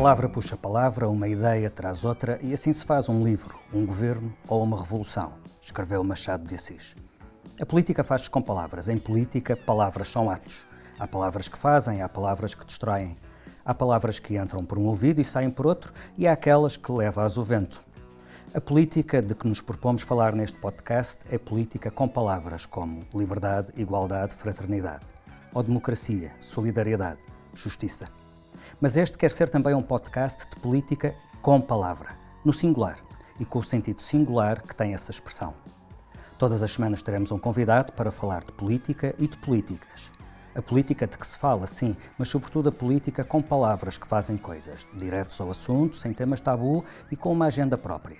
palavra puxa palavra, uma ideia traz outra e assim se faz um livro, um governo ou uma revolução, escreveu Machado de Assis. A política faz-se com palavras. Em política, palavras são atos. Há palavras que fazem, há palavras que destroem. Há palavras que entram por um ouvido e saem por outro, e há aquelas que leva-as o vento. A política de que nos propomos falar neste podcast é política com palavras como liberdade, igualdade, fraternidade, ou democracia, solidariedade, justiça. Mas este quer ser também um podcast de política com palavra, no singular e com o sentido singular que tem essa expressão. Todas as semanas teremos um convidado para falar de política e de políticas. A política de que se fala, sim, mas sobretudo a política com palavras que fazem coisas, diretos ao assunto, sem temas tabu e com uma agenda própria.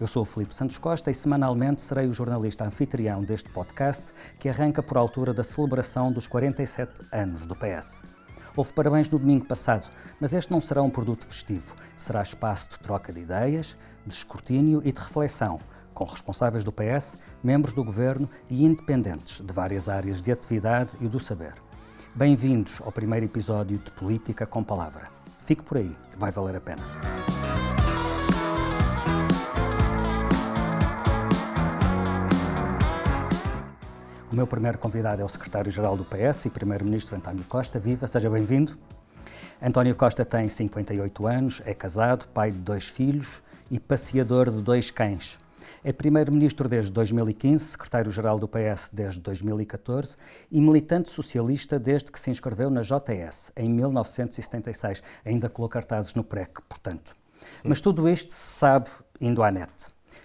Eu sou o Filipe Santos Costa e semanalmente serei o jornalista anfitrião deste podcast que arranca por altura da celebração dos 47 anos do PS. Houve parabéns no domingo passado, mas este não será um produto festivo. Será espaço de troca de ideias, de escrutínio e de reflexão, com responsáveis do PS, membros do governo e independentes de várias áreas de atividade e do saber. Bem-vindos ao primeiro episódio de Política com Palavra. Fique por aí, vai valer a pena. Meu primeiro convidado é o secretário-geral do PS e primeiro-ministro António Costa. Viva, seja bem-vindo. António Costa tem 58 anos, é casado, pai de dois filhos e passeador de dois cães. É primeiro-ministro desde 2015, secretário-geral do PS desde 2014 e militante socialista desde que se inscreveu na JS, em 1976. Ainda colocou cartazes no PREC, portanto. Mas tudo isto se sabe indo à net.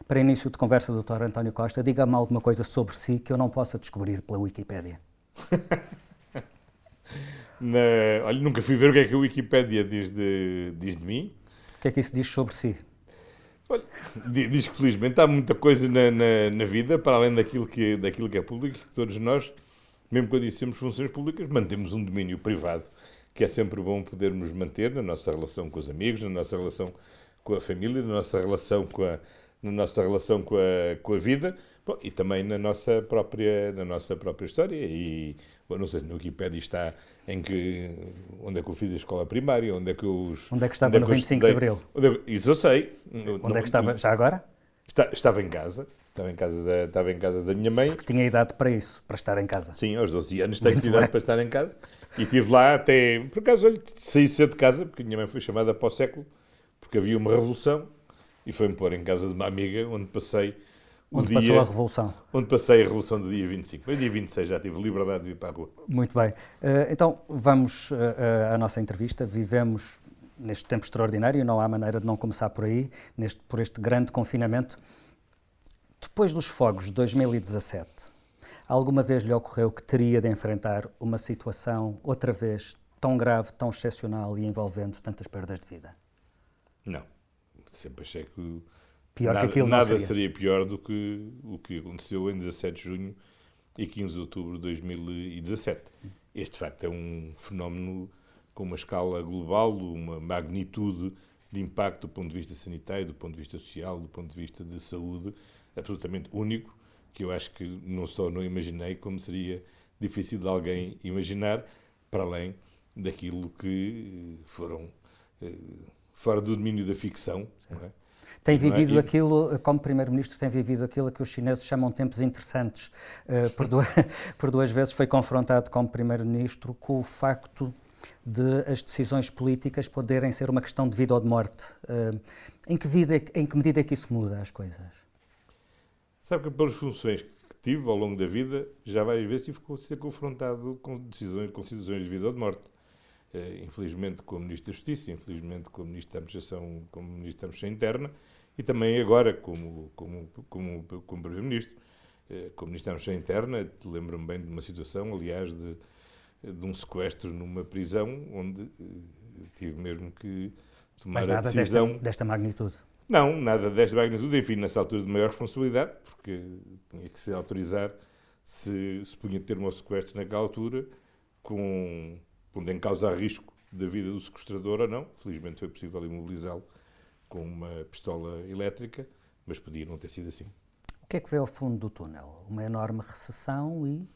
Para início de conversa, Dr. António Costa, diga-me alguma coisa sobre si que eu não possa descobrir pela Wikipédia. Na... Olha, nunca fui ver o que é que a Wikipédia diz de, diz de mim. O que é que isso diz sobre si? Olha, diz que felizmente há muita coisa na, na, na, vida, para além daquilo que, daquilo que é público, que todos nós, mesmo quando exercemos funções públicas, mantemos um domínio privado, que é sempre bom podermos manter na nossa relação com os amigos, na nossa relação com a família, na nossa relação com a, na nossa relação com a, com a vida bom, e também na nossa própria, na nossa própria história. E bom, não sei se no Wikipedia está em que onde é que eu fiz a escola primária, onde é que eu. Onde é que estava é no 25 de Abril? Onde, isso eu sei. Onde não, é que estava? Já agora? Está, estava em casa. Estava em, casa da, estava em casa da minha mãe. Porque tinha idade para isso, para estar em casa. Sim, aos 12 anos tenho idade para estar em casa. E estive lá até. Por acaso, olha, saí cedo de casa, porque a minha mãe foi chamada para o século, porque havia uma revolução e foi-me pôr em casa de uma amiga onde passei Onde dia, passou a Revolução. Onde passei a Revolução do dia 25. Mas dia 26 já tive liberdade de ir para a rua. Muito bem. Uh, então, vamos uh, à nossa entrevista. Vivemos neste tempo extraordinário, não há maneira de não começar por aí, neste, por este grande confinamento. Depois dos fogos de 2017, alguma vez lhe ocorreu que teria de enfrentar uma situação, outra vez, tão grave, tão excepcional e envolvendo tantas perdas de vida? Não. Sempre achei que pior nada, que aquilo nada seria. seria pior do que o que aconteceu em 17 de junho e 15 de outubro de 2017. Este, de facto, é um fenómeno com uma escala global, uma magnitude de impacto do ponto de vista sanitário, do ponto de vista social, do ponto de vista de saúde, absolutamente único, que eu acho que não só não imaginei, como seria difícil de alguém imaginar, para além daquilo que foram eh, fora do domínio da ficção. É? Tem vivido é? aquilo, como Primeiro-Ministro, tem vivido aquilo que os chineses chamam tempos interessantes. Uh, por, duas, por, duas, vezes foi confrontado como Primeiro-Ministro com o facto de as decisões políticas poderem ser uma questão de vida ou de morte. Uh, em, que vida, em que medida é que isso muda as coisas? Sabe que pelas funções que tive ao longo da vida, já várias vezes tive que ser confrontado com decisões, com situações de vida ou de morte. Uh, infelizmente como Ministro da Justiça, infelizmente como Ministro da Administração, como Ministro da Administração Interna, e também agora como, como, como, como Primeiro-Ministro. Eh, como Ministro da Administração Interna, lembro-me bem de uma situação, aliás, de, de um sequestro numa prisão, onde eh, tive mesmo que tomar Mas nada a decisão... Desta, desta magnitude? Não, nada desta magnitude, enfim, nessa altura de maior responsabilidade, porque tinha que se autorizar se, se punha termo ao sequestro naquela altura, com, pondo em causa risco da vida do sequestrador ou não. Felizmente foi possível imobilizá-lo com uma pistola elétrica, mas podia não ter sido assim. O que é que vê ao fundo do túnel? Uma enorme recessão e.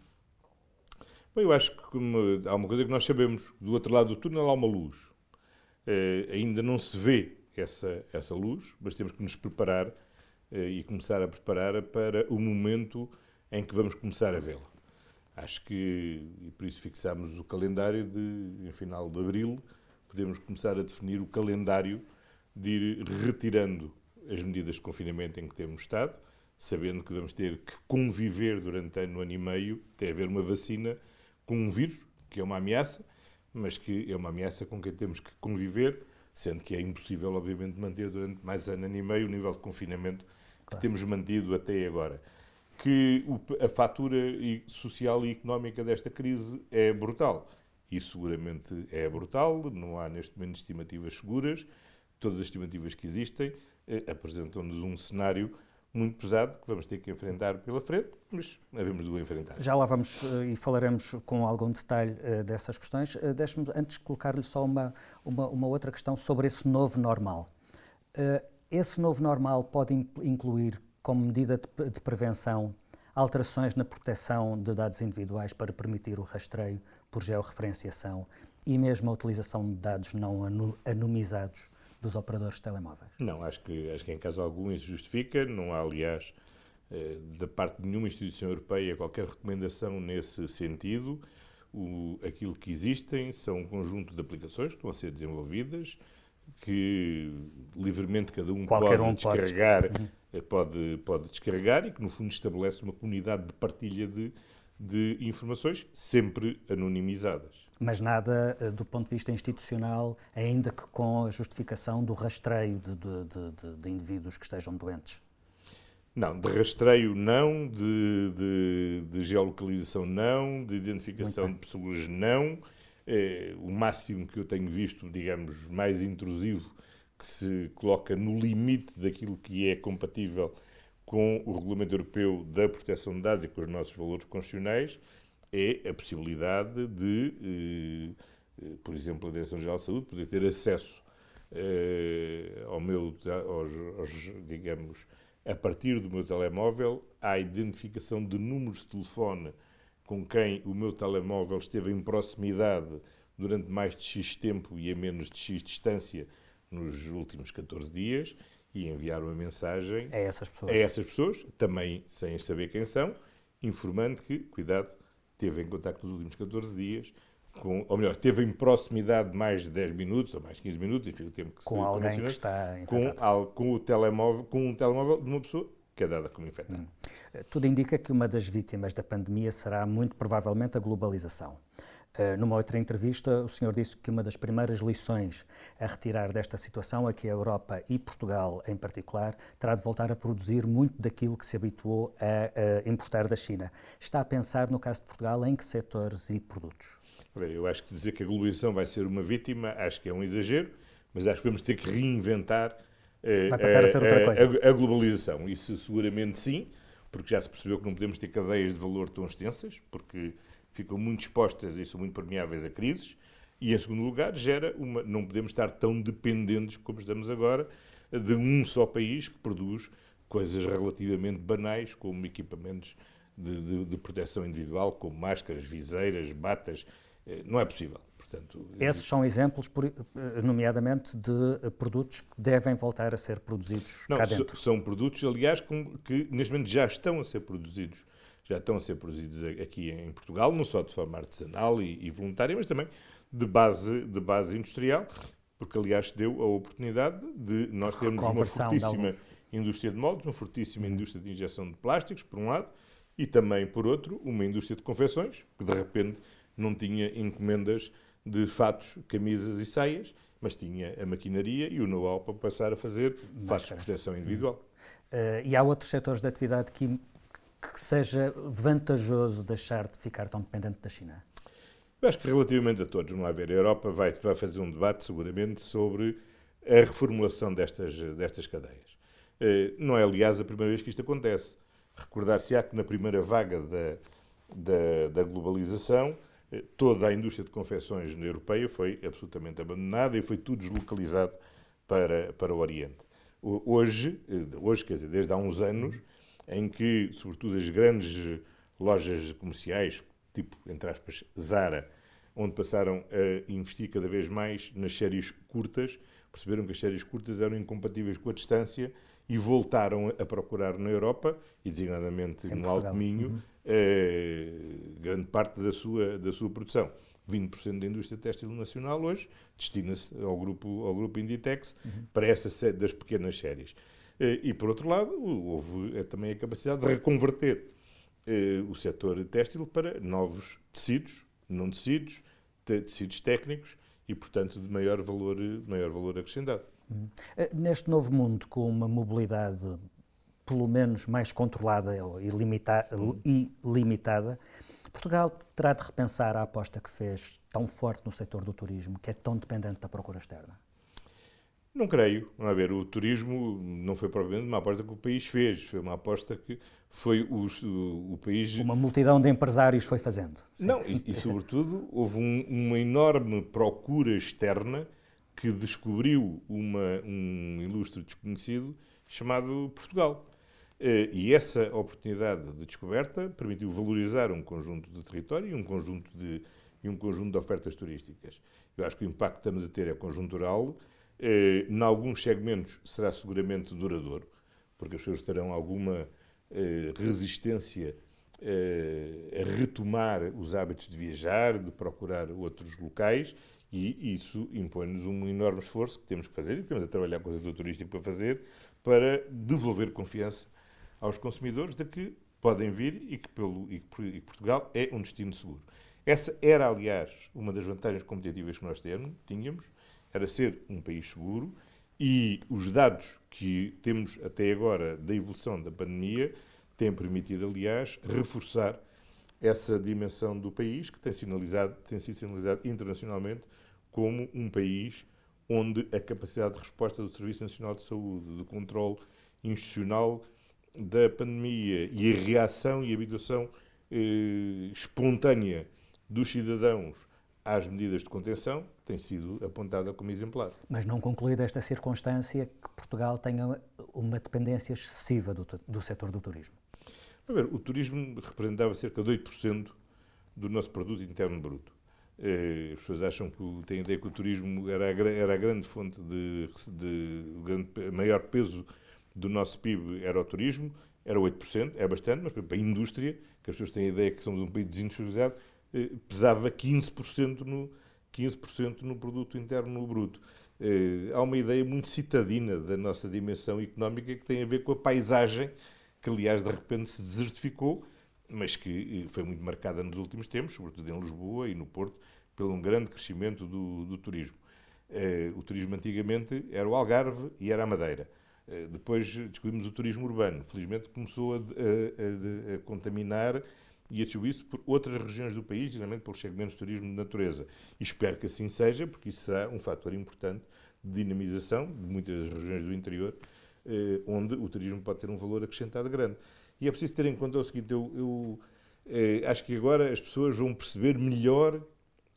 Bem, eu acho que há uma coisa que nós sabemos: do outro lado do túnel há uma luz. Uh, ainda não se vê essa, essa luz, mas temos que nos preparar uh, e começar a preparar para o momento em que vamos começar a vê-la. Acho que, e por isso fixámos o calendário de, em final de abril, podemos começar a definir o calendário de ir retirando as medidas de confinamento em que temos estado, sabendo que vamos ter que conviver durante ano, ano e meio, até haver uma vacina com um vírus, que é uma ameaça, mas que é uma ameaça com quem temos que conviver, sendo que é impossível, obviamente, manter durante mais ano, ano e meio o nível de confinamento que claro. temos mantido até agora. Que a fatura social e económica desta crise é brutal. E seguramente é brutal, não há neste momento estimativas seguras. Todas as estimativas que existem eh, apresentam-nos um cenário muito pesado que vamos ter que enfrentar pela frente, mas havemos de o enfrentar. Já lá vamos uh, e falaremos com algum detalhe uh, dessas questões. Deixe-me antes colocar-lhe só uma, uma, uma, outra questão sobre esse novo normal. Esse novo normal pode incluir, como medida de, de, prevenção, alterações na proteção de dados individuais para permitir o rastreio por georreferenciação e mesmo a utilização de dados não anonimizados dos operadores de telemóveis? Não, acho que, acho que em caso algum isso justifica. Não há, aliás, eh, da parte de nenhuma instituição europeia qualquer recomendação nesse sentido. O, aquilo que existem são um conjunto de aplicações que estão a ser desenvolvidas, que livremente cada um Qualquer pode um descarregar, pode. Uhum. Eh, pode, pode descarregar e que no fundo estabelece uma comunidade de partilha de, de informações, sempre anonimizadas mas nada eh, do ponto de vista institucional, ainda que com a justificação do rastreio de, de, de, de indivíduos que estejam doentes. Não, de rastreio não, de, de geolocalização não, de identificação de pessoas não. É, o máximo que eu tenho visto, digamos, mais intrusivo, que se coloca no limite daquilo que é compatível com o Regulamento Europeu da Proteção de Dados e com os nossos valores constitucionais, é a possibilidade de, eh, eh, por exemplo, a Direção-Geral de Saúde poder ter acesso eh, ao meu, aos, aos, digamos, a partir do meu telemóvel, à identificação de números de telefone com quem o meu telemóvel esteve em proximidade durante mais de X tempo e a menos de X distância nos últimos 14 dias e enviar uma mensagem a essas pessoas, a essas pessoas também sem saber quem são, informando que, cuidado, teve em contacto nos últimos 14 dias, com, ou melhor, teve em proximidade mais de 10 minutos ou mais 15 minutos, enfim, o tempo que com se alguém que está com, al, com, o telemóvel, com um telemóvel de uma pessoa que é dada como infectada. Hum. Tudo indica que uma das vítimas da pandemia será muito provavelmente a globalização. Uh, numa outra entrevista, o senhor disse que uma das primeiras lições a retirar desta situação é que a Europa e Portugal, em particular, terá de voltar a produzir muito daquilo que se habituou a, a importar da China. Está a pensar, no caso de Portugal, em que setores e produtos? Eu acho que dizer que a globalização vai ser uma vítima, acho que é um exagero, mas acho que vamos ter que reinventar uh, a, ser outra coisa. A, a globalização. Isso seguramente sim, porque já se percebeu que não podemos ter cadeias de valor tão extensas, porque ficam muito expostas e são muito permeáveis a crises. E, em segundo lugar, gera uma. Não podemos estar tão dependentes como estamos agora de um só país que produz coisas relativamente banais, como equipamentos de, de, de proteção individual, como máscaras, viseiras, batas. Eh, não é possível. Portanto, Esses são exemplos, eh, nomeadamente, de produtos que devem voltar a ser produzidos não, cá dentro. São produtos, aliás, que neste momento já estão a ser produzidos. Já estão a ser produzidos aqui em Portugal, não só de forma artesanal e, e voluntária, mas também de base, de base industrial, porque aliás deu a oportunidade de nós termos uma fortíssima de indústria de moldes, uma fortíssima indústria de injeção de plásticos, por um lado, e também, por outro, uma indústria de confecções, que de repente não tinha encomendas de fatos, camisas e saias, mas tinha a maquinaria e o know-how para passar a fazer fatos de proteção individual. Uh, e há outros setores de atividade que que seja vantajoso deixar de ficar tão dependente da China? Eu acho que relativamente a todos, vamos lá ver, a Europa vai, vai fazer um debate seguramente sobre a reformulação destas, destas cadeias. Eh, não é, aliás, a primeira vez que isto acontece. Recordar-se-á que na primeira vaga da, da, da globalização, toda a indústria de confecções na europeia foi absolutamente abandonada e foi tudo deslocalizado para, para o Oriente. Hoje, eh, hoje, quer dizer, desde há uns anos, em que, sobretudo, as grandes lojas comerciais, tipo, entre aspas, Zara, onde passaram a investir cada vez mais nas séries curtas, perceberam que as séries curtas eram incompatíveis com a distância e voltaram a procurar na Europa, e designadamente no Alto Minho, uhum. Eh, grande parte da sua, da sua produção. 20% da indústria têxtil nacional hoje destina-se ao grupo, ao grupo Inditex uhum. para essa das pequenas séries. Eh, e, por outro lado, houve eh, também a capacidade de reconverter eh, o setor têxtil para novos tecidos, não tecidos, tecidos técnicos e, portanto, de maior valor, maior valor acrescentado. Uhum. Neste novo mundo, com uma mobilidade pelo menos mais controlada e, limita e limitada, Portugal terá de repensar a aposta que fez tão forte no setor do turismo, que é tão dependente da procura externa? Não creio. Vamos ver, o turismo não foi propriamente uma aposta que o país fez, foi uma aposta que foi o, o, o país. Uma multidão de empresários foi fazendo. Sim. Não, e, e, sobretudo houve um, uma enorme procura externa que descobriu uma, um ilustre desconhecido chamado Portugal. Eh, e essa oportunidade de descoberta permitiu valorizar um conjunto de território e um conjunto de, e um conjunto de ofertas turísticas. Eu acho que o impacto que estamos a ter é conjuntural. Eh, em alguns segmentos será seguramente duradouro, porque as pessoas terão alguma eh, resistência a retomar os hábitos de viajar, de procurar outros locais, e isso impõe-nos um enorme esforço que temos que fazer e temos a trabalhar com o setor turístico para fazer, para devolver confiança aos consumidores de que podem vir e que, pelo, e que Portugal é um destino seguro. Essa era, aliás, uma das vantagens competitivas que nós tínhamos, era ser um país seguro e os dados que temos até agora da evolução da pandemia têm permitido, aliás, reforçar essa dimensão do país que tem, sinalizado, tem sido sinalizado internacionalmente como um país onde a capacidade de resposta do Serviço Nacional de Saúde, do controle institucional da pandemia e a reação e habituação eh, espontânea dos cidadãos às medidas de contenção tem sido apontada como exemplar. Mas não concluída esta circunstância que Portugal tenha uma dependência excessiva do, do setor do turismo? A ver, o turismo representava cerca de 8% do nosso produto interno bruto. Eh, as pessoas acham que têm a ideia que o turismo era a, era a grande fonte de, de, de grande, maior peso do nosso PIB era o turismo, era 8%, é bastante, mas para a indústria, que as pessoas têm a ideia que somos um país desindustrializado, eh, pesava 15% no, 15% no produto interno bruto. Eh, há uma ideia muito citadina da nossa dimensão económica que tem a ver com a paisagem, que aliás de repente se desertificou, mas que eh, foi muito marcada nos últimos tempos, sobretudo em Lisboa e no Porto, pelo um grande crescimento do, do turismo. O turismo antigamente era o Algarve e era a Madeira. Eh, depois descobrimos o turismo urbano. Felizmente começou a, a, a contaminar e a distribuir-se por outras regiões do país, geralmente pelos segmentos de turismo de natureza. E espero que assim seja, porque isso será um fator importante de dinamização de muitas regiões do interior, eh, onde o turismo pode ter um valor acrescentado grande. E é preciso ter em conta o seguinte: eu, eu eh, acho que agora as pessoas vão perceber melhor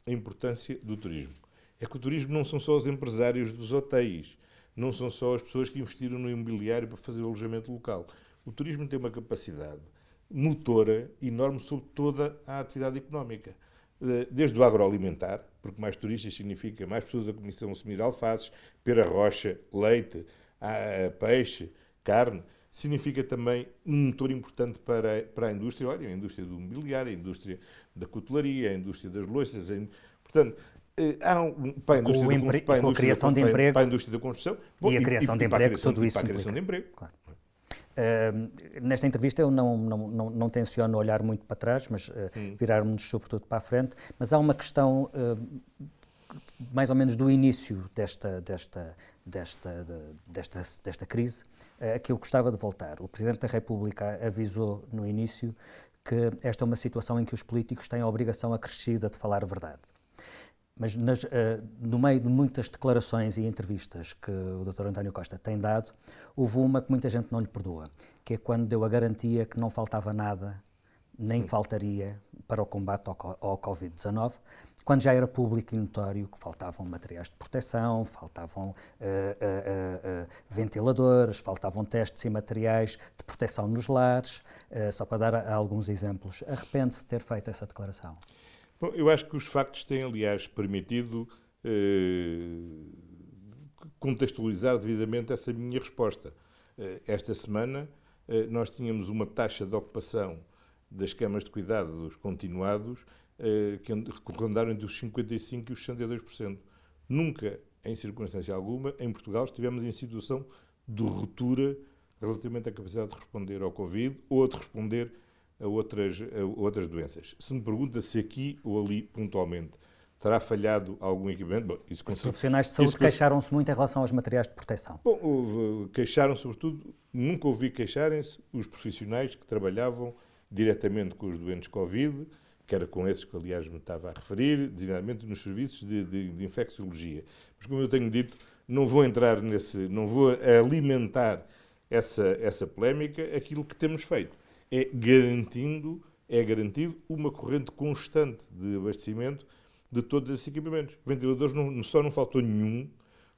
a importância do turismo. É que o turismo não são só os empresários dos hotéis não são só as pessoas que investiram no imobiliário para fazer o alojamento local. O turismo tem uma capacidade motora enorme sobre toda a atividade económica. Eh, desde o agroalimentar, porque mais turistas significa mais pessoas a começar a consumir alfaces, pera rocha, leite, peixe, carne, significa também um motor importante para, para a indústria, olha, a indústria do mobiliário, a indústria da cutelaria, a indústria das louças. Portanto, há um, para a indústria, da, para a, a criação de emprego para a indústria da construção bom, e a criação e, de emprego, criação, tudo isso para a criação de emprego. Claro. Uh, nesta entrevista eu não, não, não, não tenciono olhar muito para trás, mas uh, hum. virar-nos sobretudo para a frente, mas há uma questão uh, mais ou menos do início desta, desta, desta, desta, desta crise a que eu gostava de voltar. O Presidente da República avisou no início que esta é uma situação em que os políticos têm a obrigação acrescida de falar a verdade. Mas nas, uh, no meio de muitas declarações e entrevistas que o Dr. António Costa tem dado, houve uma que muita gente não lhe perdoa, que é quando deu a garantia que não faltava nada, nem faltaria para o combate ao, ao Covid-19, quando já era público e notório que faltavam materiais de proteção, faltavam uh, uh, uh, ventiladores, faltavam testes e materiais de proteção nos lares, só para dar alguns exemplos. Arrepende-se de ter feito essa declaração? Bom, eu acho que os factos têm, aliás, permitido eh, contextualizar devidamente essa minha resposta. Eh, esta semana eh, nós tínhamos uma taxa de ocupação das câmaras de cuidados continuados que rondaram entre os 55% e os 62%. Nunca, em circunstância alguma, em Portugal estivemos em situação de ruptura relativamente à capacidade de responder ao Covid ou de responder a outras, a outras doenças. Se me pergunta se aqui ou ali, pontualmente, terá falhado algum equipamento. Bom, isso Os profissionais de saúde queixaram-se muito em relação aos materiais de proteção. Bom, queixaram sobretudo, nunca ouvi queixarem-se os profissionais que trabalhavam diretamente com os doentes Covid, que era com esses que, aliás, me estava a referir, designadamente nos serviços de, de, de infecciologia. Mas, como eu tenho dito, não vou entrar nesse, não vou alimentar essa, essa polémica. Aquilo que temos feito é garantindo, é garantido uma corrente constante de abastecimento de todos esses equipamentos. Ventiladores não, só não faltou nenhum,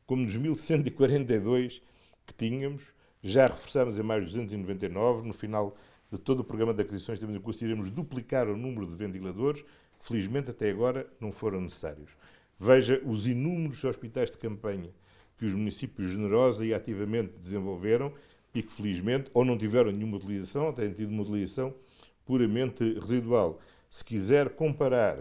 como nos 1142 que tínhamos, já reforçámos em mais 299, no final de todo o programa de aquisições temos em curso, iremos duplicar o número de ventiladores, que felizmente até agora não foram necessários. Veja os inúmeros hospitais de campanha que os municípios generosa e ativamente desenvolveram e que felizmente ou não tiveram nenhuma utilização, ou têm tido uma utilização puramente residual. Se quiser comparar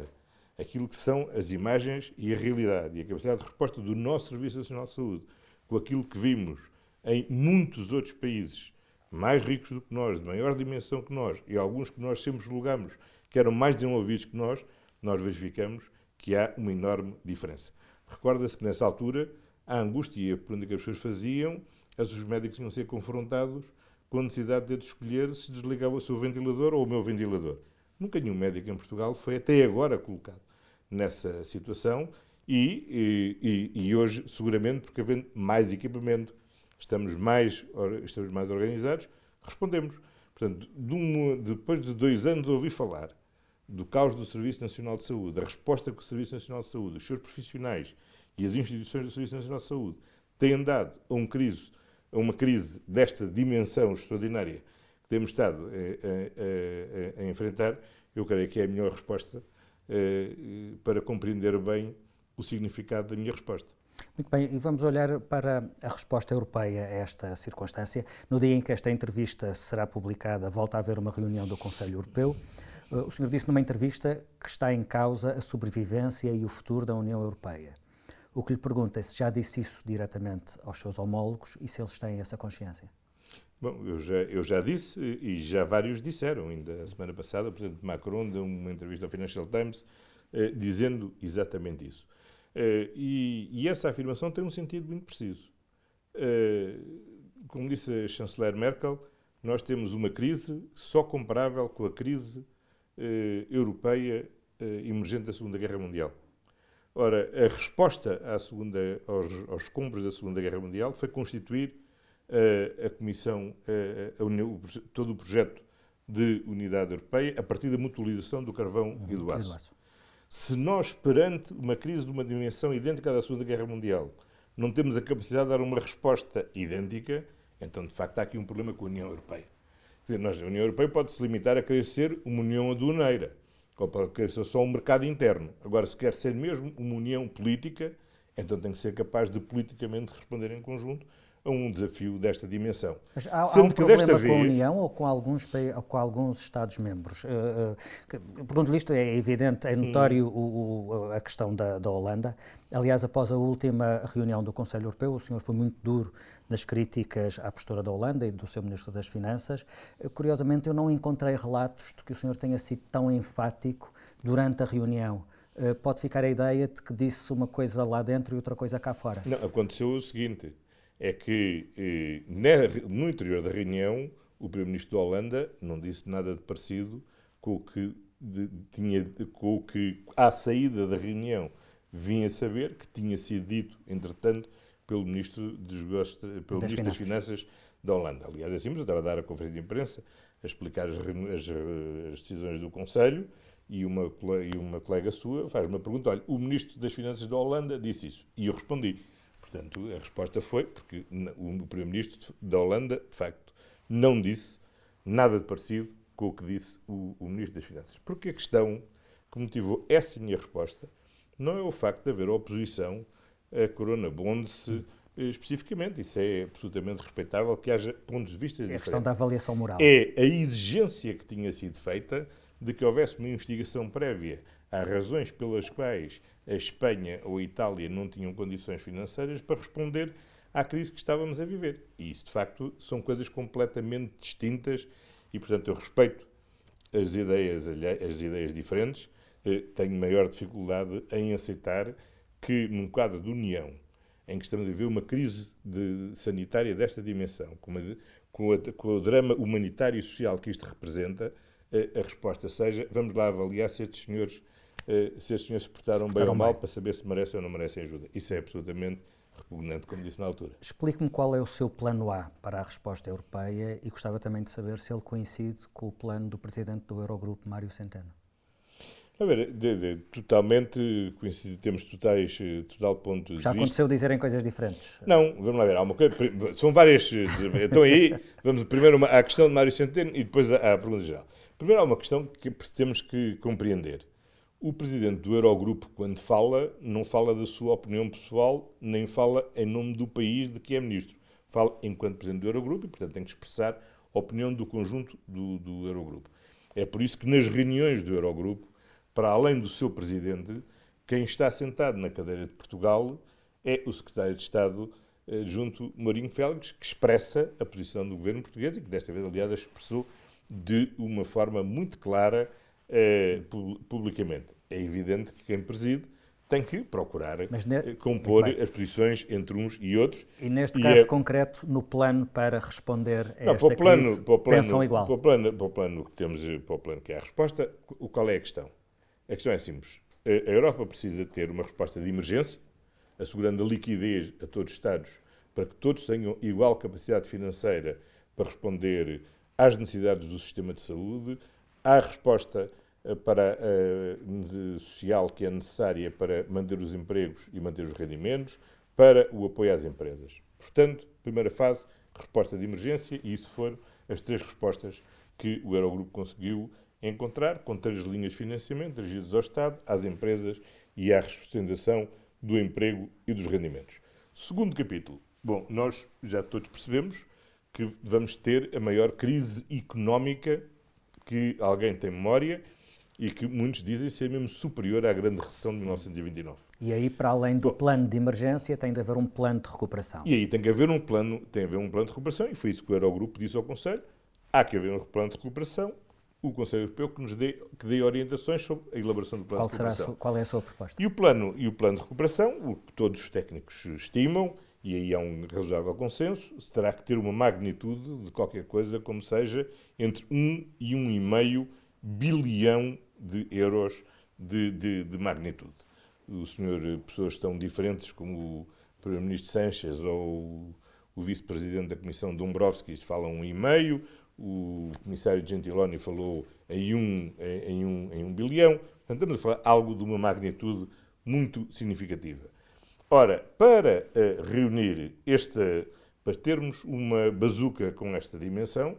aquilo que são as imagens e a realidade e a capacidade de resposta do nosso Serviço Nacional de Saúde com aquilo que vimos em muitos outros países mais ricos do que nós, de maior dimensão que nós, e alguns que nós sempre julgamos que eram mais desenvolvidos que nós, nós verificamos que há uma enorme diferença. Recorda-se que nessa altura a angústia e pergunta que as pessoas faziam se os médicos iam ser confrontados com a necessidade de, escolher se desligava o seu ventilador ou o meu ventilador. Nunca nenhum médico em Portugal foi até agora colocado nessa situação e, e, e hoje, seguramente, porque havendo mais equipamento, estamos mais, estamos mais organizados, respondemos. Portanto, de depois de dois anos ouvi falar do caos do Serviço Nacional de Saúde, a resposta que o Serviço Nacional de Saúde, os seus profissionais e as instituições do Serviço Nacional de Saúde têm dado a, um crise, a uma crise desta dimensão extraordinária que temos estado a, a, a, a enfrentar, eu creio que é a melhor resposta eh, para compreender bem o significado da minha resposta. Muito bem, e vamos olhar para a resposta europeia a esta circunstância. No dia em que esta entrevista será publicada, volta a haver uma reunião do Conselho Europeu. Eh, o senhor disse numa entrevista que está em causa a sobrevivência e o futuro da União Europeia. O que lhe pergunto é se já disse isso diretamente aos seus homólogos e se eles têm essa consciência. Bom, eu já, eu já disse e já vários disseram. Ainda a semana passada, o Presidente Macron deu uma entrevista ao Financial Times eh, dizendo exatamente isso. Eh, e, e, essa afirmação tem um sentido muito preciso. Eh, como disse a chanceler Merkel, nós temos uma crise só comparável com a crise eh, europeia eh, emergente da Segunda Guerra Mundial. Ora, a resposta à segunda, aos, aos da Segunda Guerra Mundial foi constituir a, a Comissão, a, a União, todo o projeto de unidade europeia a partir da mutualização do carvão uhum, e do aço. aço. Se nós, perante uma crise de uma dimensão idêntica à da Segunda Guerra Mundial, não temos a capacidade de dar uma resposta idêntica, então, de facto, há aqui um problema com a União Europeia. Quer dizer, nós, a União Europeia pode se limitar a querer ser uma União aduaneira, pode querer ser só um mercado interno. Agora, se quer ser mesmo uma União política, então tem que ser capaz de politicamente responder em conjunto a um desafio desta dimensão. Mas há, há um problema vez... com a União ou com alguns, com alguns Estados-membros? Uh, por ponto de vista, é evidente, é notório hum. o, a questão da, da, Holanda. Aliás, após a última reunião do Conselho Europeu, o senhor foi muito duro nas críticas à postura da Holanda e do seu Ministro das Finanças. Uh, curiosamente, eu não encontrei relatos de que o senhor tenha sido tão enfático durante a reunião. pode ficar a ideia de que disse uma coisa lá dentro e outra coisa cá fora. Não, aconteceu o seguinte é que eh, no interior da reunião o Primeiro-Ministro da Holanda não disse nada de parecido com o que de, tinha, com o que à saída da reunião vinha saber que tinha sido dito, entretanto, pelo Ministro, dos, pelo das, Ministro das Finanças da Holanda. Aliás, assim, eu estava a dar a conferência de imprensa a explicar as, as, as decisões do Conselho e uma, e uma colega sua faz uma pergunta: olha, o Ministro das Finanças da Holanda disse isso. E eu respondi. Portanto, a resposta foi porque o Primeiro-Ministro da Holanda, de facto, não disse nada de parecido com o que disse o, o Ministro das Finanças. Porque a questão que motivou essa minha resposta não é o facto de haver oposição a Corona Bonds eh, especificamente. Isso é absolutamente respeitável que haja pontos de vista diferentes. É a questão da avaliação moral. É a exigência que tinha sido feita de que houvesse uma investigação prévia às razões pelas quais a Espanha ou a Itália não tinham condições financeiras para responder à crise que estávamos a viver. E isso, de facto, são coisas completamente distintas e, portanto, eu respeito as ideias, as ideias diferentes, eh, tenho maior dificuldade em aceitar que, num quadro de união, em que estamos a viver uma crise de, sanitária desta dimensão, com, uma, com, a, com, o drama humanitário e social que isto representa, eh, a resposta seja vamos lá avaliar se estes senhores eh, se estes senhores se portaram, se portaram bem ou mal bem. para saber se merecem ou não merecem ajuda. Isso é absolutamente repugnante, como disse na altura. Explique-me qual é o seu plano A para a resposta europeia e gostava também de saber se ele coincide com o plano do presidente do Eurogrupo, Mário Centeno. A ver, de, de, totalmente coincide, temos totais, eh, total ponto de Já aconteceu dizerem coisas diferentes? Não, vamos lá ver, há uma coisa, são várias, eh, então aí, vamos primeiro uma, à questão de Mário Centeno e depois à, à pergunta geral. Primeiro há uma questão que temos que compreender. O presidente do Eurogrupo, quando fala, não fala da sua opinião pessoal, nem fala em nome do país de que é ministro. Fala enquanto presidente do Eurogrupo e, portanto, tem que expressar a opinião do conjunto do, do Eurogrupo. É por isso que nas reuniões do Eurogrupo, para além do seu presidente, quem está sentado na cadeira de Portugal é o secretário de Estado eh, junto Mourinho Félix, que expressa a posição do governo português e que desta vez, aliás, expressou de uma forma muito clara eh, publicamente. É evidente que quem preside tem que procurar ne... Eh, compor as posições entre uns e outros. E neste e caso é... concreto, no plano para responder a Não, esta para plano, crise, para plano, pensam igual? Para o, plano, para o plano que temos, para o plano que é a resposta, qual é a questão? A questão é simples. A Europa precisa ter uma resposta de emergência, assegurando a liquidez a todos os Estados, para que todos tenham igual capacidade financeira para responder às necessidades do sistema de saúde, à resposta eh, para a social que é necessária para manter os empregos e manter os rendimentos, para o apoio às empresas. Portanto, primeira fase, resposta de emergência, e isso foram as três respostas que o Eurogrupo conseguiu encontrar, com três linhas de financiamento dirigidas ao Estado, às empresas e à sustentação do emprego e dos rendimentos. Segundo capítulo. Bom, nós já todos percebemos que vamos ter a maior crise económica que alguém tem memória e que muitos dizem ser mesmo superior à grande recessão de 1929. E aí, para além do Bom, plano de emergência, tem de haver um plano de recuperação. E aí tem que haver um plano, tem haver um plano de recuperação, e foi isso que o Eurogrupo disse ao Conselho. Há que haver um plano de recuperação, o Conselho Europeu que nos dê, que dê orientações sobre a elaboração do plano qual de recuperação. Será qual é a sua proposta? E o plano, e o plano de recuperação, o que todos os técnicos estimam, e aí há um razoável consenso, terá que ter uma magnitude de qualquer coisa como seja entre 1 e 1,5 bilhão de euros de, de, de magnitude. O senhor, pessoas tão diferentes como o Primeiro-Ministro Sanchez ou o Vice-Presidente da Comissão Dombrovskis falam um e meio, o Comissário Gentiloni falou em um, em, um, em um bilhão. Portanto, estamos a falar algo de uma magnitude muito significativa. Ora, para uh, reunir esta, para termos uma bazuca com esta dimensão,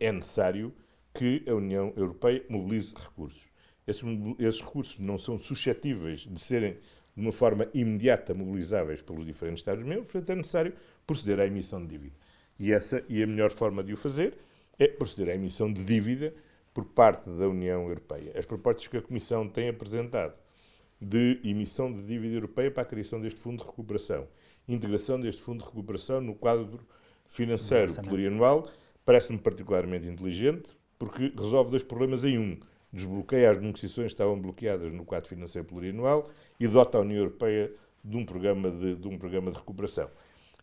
é necessário que a União Europeia mobilize recursos. Esses, esses recursos não são suscetíveis de serem de uma forma imediata mobilizáveis pelos diferentes Estados-membros, portanto é necessário proceder à emissão de dívida. E essa e a melhor forma de o fazer é proceder à emissão de dívida por parte da União Europeia. As propostas que a Comissão tem apresentado de emissão de dívida europeia para a criação deste fundo de recuperação, integração deste fundo de recuperação no quadro financeiro plurianual, parece-me particularmente inteligente, porque resolve dois problemas em um. Desbloqueia as negociações que estavam bloqueadas no quadro financeiro plurianual e dota a União Europeia de um programa de, de, um programa de recuperação.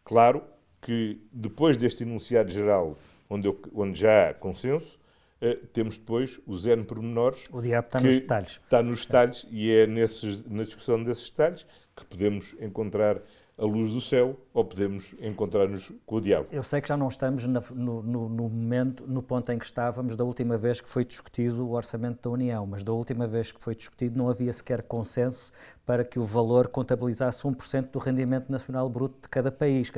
Claro que depois deste enunciado geral, onde, eu, onde já há consenso, eh, temos depois os N pormenores. O diabo está nos detalhes. Está nos detalhes e é nesses, na discussão desses detalhes que podemos encontrar a luz do céu ou podemos encontrar-nos com o diabo. Eu sei que já não estamos no, no, no, momento, no ponto em que estávamos da última vez que foi discutido o orçamento da União, mas da última vez que foi discutido não havia sequer consenso para que o valor contabilizasse 1% do rendimento nacional bruto de cada país.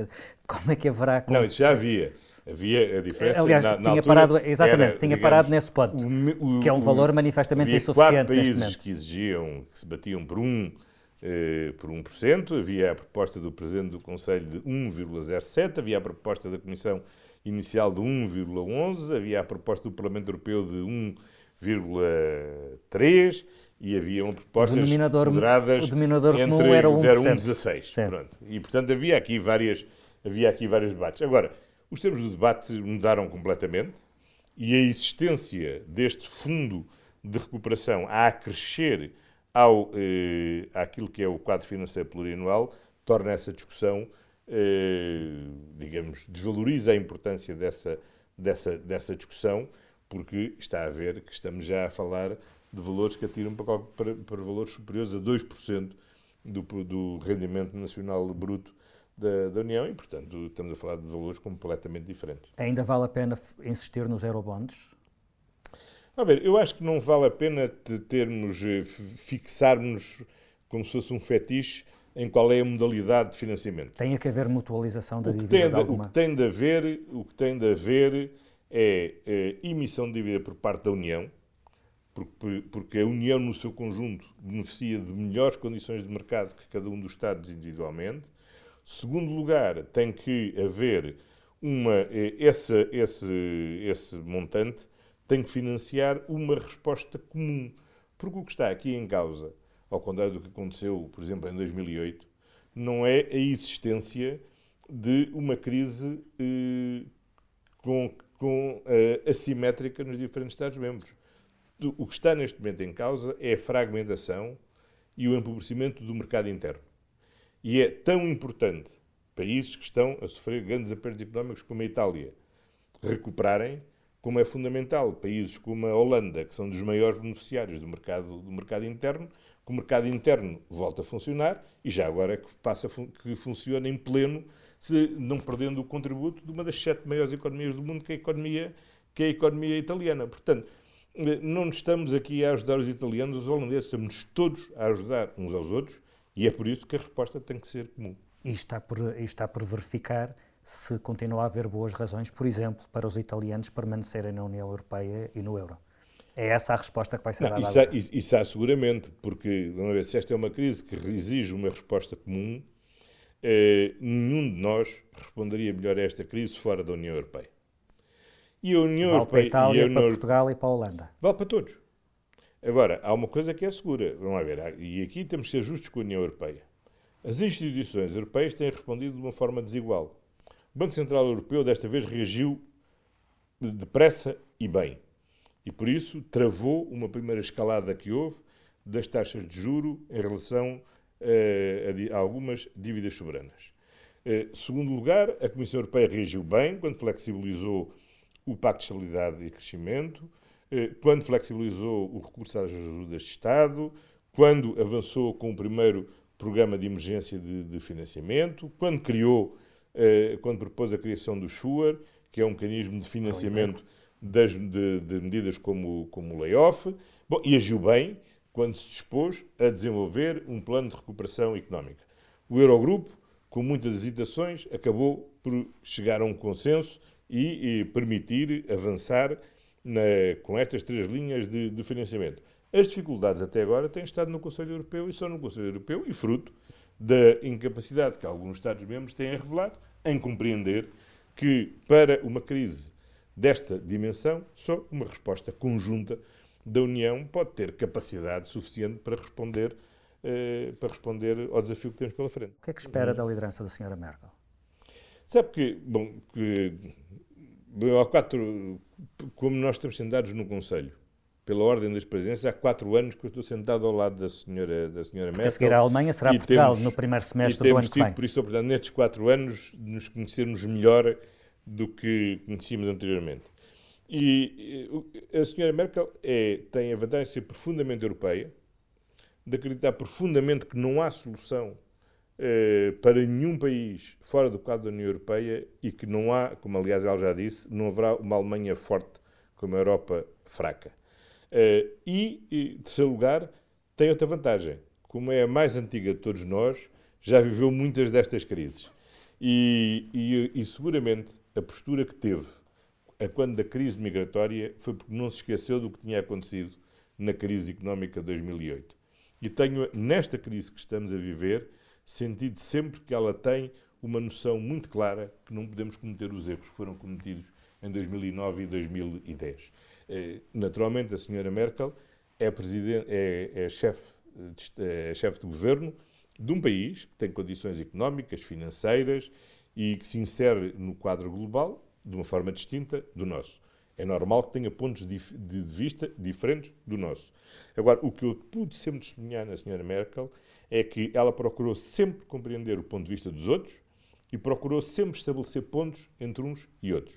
Como é que haverá... Não, isso já havia. Havia a diferença. Aliás, na, na tinha altura, parado, exatamente, era, tinha digamos, parado nesse ponto, o, o, que é um valor manifestamente havia insuficiente quatro neste países momento. que exigiam, que se batiam por um eh, por 1%, havia a proposta do Presidente do Conselho de 1,07%, havia a proposta da Comissão inicial de 1,11%, havia a proposta do Parlamento Europeu de 1,3% e havia uma proposta moderadas o denominador entre comum era 1%. 1,16%. Certo. Pronto. E, portanto, havia aqui, várias, havia aqui vários debates. Agora, os termos do debate mudaram completamente e a existência deste fundo de recuperação a acrescer ao, eh, àquilo que é o quadro financeiro plurianual torna essa discussão, eh, digamos, desvaloriza a importância dessa, dessa, dessa discussão, porque está a ver que estamos já a falar de valores que atiram para, para, para valores superiores a 2% do, do rendimento nacional bruto da, da União e, portanto, estamos a falar de valores completamente diferentes. Ainda vale a pena insistir nos eurobonds? A ver, eu acho que não vale a pena te- termos, eh, fi- fixarmos como se fosse um fetiche em qual é a modalidade de financiamento. Tem que haver mutualização da dívida tem de de, o alguma? que tem de haver, o que tem de haver é, eh, emissão de dívida por parte da União, porque, porque a União no seu conjunto beneficia de melhores condições de mercado que cada um dos Estados individualmente. Segundo lugar, tem que haver uma eh, essa, esse, esse montante tem que financiar uma resposta comum. Porque o que está aqui em causa, ao contrário do que aconteceu, por exemplo, em 2008, não é a existência de uma crise eh, com, com, eh, assimétrica nos diferentes Estados-membros. O que está neste momento em causa é a fragmentação e o empobrecimento do mercado interno. E é tão importante países que estão a sofrer grandes apertos económicos como a Itália recuperarem, como é fundamental países como a Holanda, que são dos maiores beneficiários do mercado, do mercado interno, que o mercado interno volta a funcionar e já agora que passa que funciona em pleno, se, não perdendo o contributo de uma das sete maiores economias do mundo, que é a economia, que é a economia italiana. Portanto, eh, não estamos aqui a ajudar os italianos, os holandeses, estamos todos a ajudar uns aos outros e é por isso que a resposta tem que ser comum. E está por, e está por verificar se continua a haver boas razões, por exemplo, para os italianos permanecerem na União Europeia e no euro. É essa a resposta que vai ser Não, dada isso, há, isso- há seguramente, porque vamos ver, se esta é uma crise que exige uma resposta comum, eh, nenhum de nós responderia melhor a esta crise fora da União Europeia. E a União Vale para a Europeia e a Itália, União para Europeia Portugal e para a Holanda. vale para todos. Agora, há uma coisa que é segura. Vamos ver, e aqui temos de ser justos com a União Europeia. As instituições europeias têm respondido de uma forma desigual. O Banco Central Europeu desta vez reagiu depressa e bem. E por isso travou uma primeira escalada que houve das taxas de juro em relação eh, a, a algumas dívidas soberanas. Eh, segundo lugar, a Comissão Europeia reagiu bem quando flexibilizou o Pacto de Estabilidade e Crescimento, quando flexibilizou o recurso às ajudas de Estado, quando avançou com o primeiro programa de emergência de, de financiamento, quando criou, eh, quando propôs a criação do SURE, que é um mecanismo de financiamento das, de, de medidas como, como o layoff, Bom, e agiu bem quando se dispôs a desenvolver um plano de recuperação económica. O Eurogrupo, com muitas hesitações, acabou por chegar a um consenso e, e permitir avançar na- com estas três linhas de, de financiamento. As dificuldades até agora têm estado no Conselho Europeu e só no Conselho Europeu e fruto da incapacidade que alguns Estados-membros têm revelado em compreender que para uma crise desta dimensão, só uma resposta conjunta da União pode ter capacidade suficiente para responder, eh, para responder ao desafio que temos pela frente. O que é que espera da liderança da Sra. Merkel? Sabe que, bom, que bom, há quatro, como nós estamos sentados no Conselho, pela ordem das presidências, há quatro anos que eu estou sentado ao lado da senhora, da senhora A Merkel. seguir à Alemanha será Portugal temos- no primeiro semestre do ano que tido, vem. por isso, portanto, nestes quatro anos, nos conhecermos melhor do que conhecíamos anteriormente. E eh, a senhora Merkel é, tem a vantagem de ser profundamente europeia, de acreditar profundamente que não há solução eh, para nenhum país fora do quadro da União Europeia e que não há, como aliás ela já disse, não haverá uma Alemanha forte como a Europa fraca. Eh, e, em terceiro lugar, tem outra vantagem. Como é a mais antiga de todos nós, já viveu muitas destas crises. E, e, e seguramente a postura que teve a quando da crise migratória foi porque não se esqueceu do que tinha acontecido na crise económica de 2008. E tenho, nesta crise que estamos a viver, sentido sempre que ela tem uma noção muito clara que não podemos cometer os erros que foram cometidos em 2009 e 2010. Eh, naturalmente, a senhora Merkel é, é, é chefe é chefe de governo de um país que tem condições económicas, financeiras e que se insere no quadro global de uma forma distinta do nosso. É normal que tenha pontos de vista diferentes do nosso. Agora, o que eu pude sempre testemunhar na senhora Merkel é que ela procurou sempre compreender o ponto de vista dos outros e procurou sempre estabelecer pontos entre uns e outros,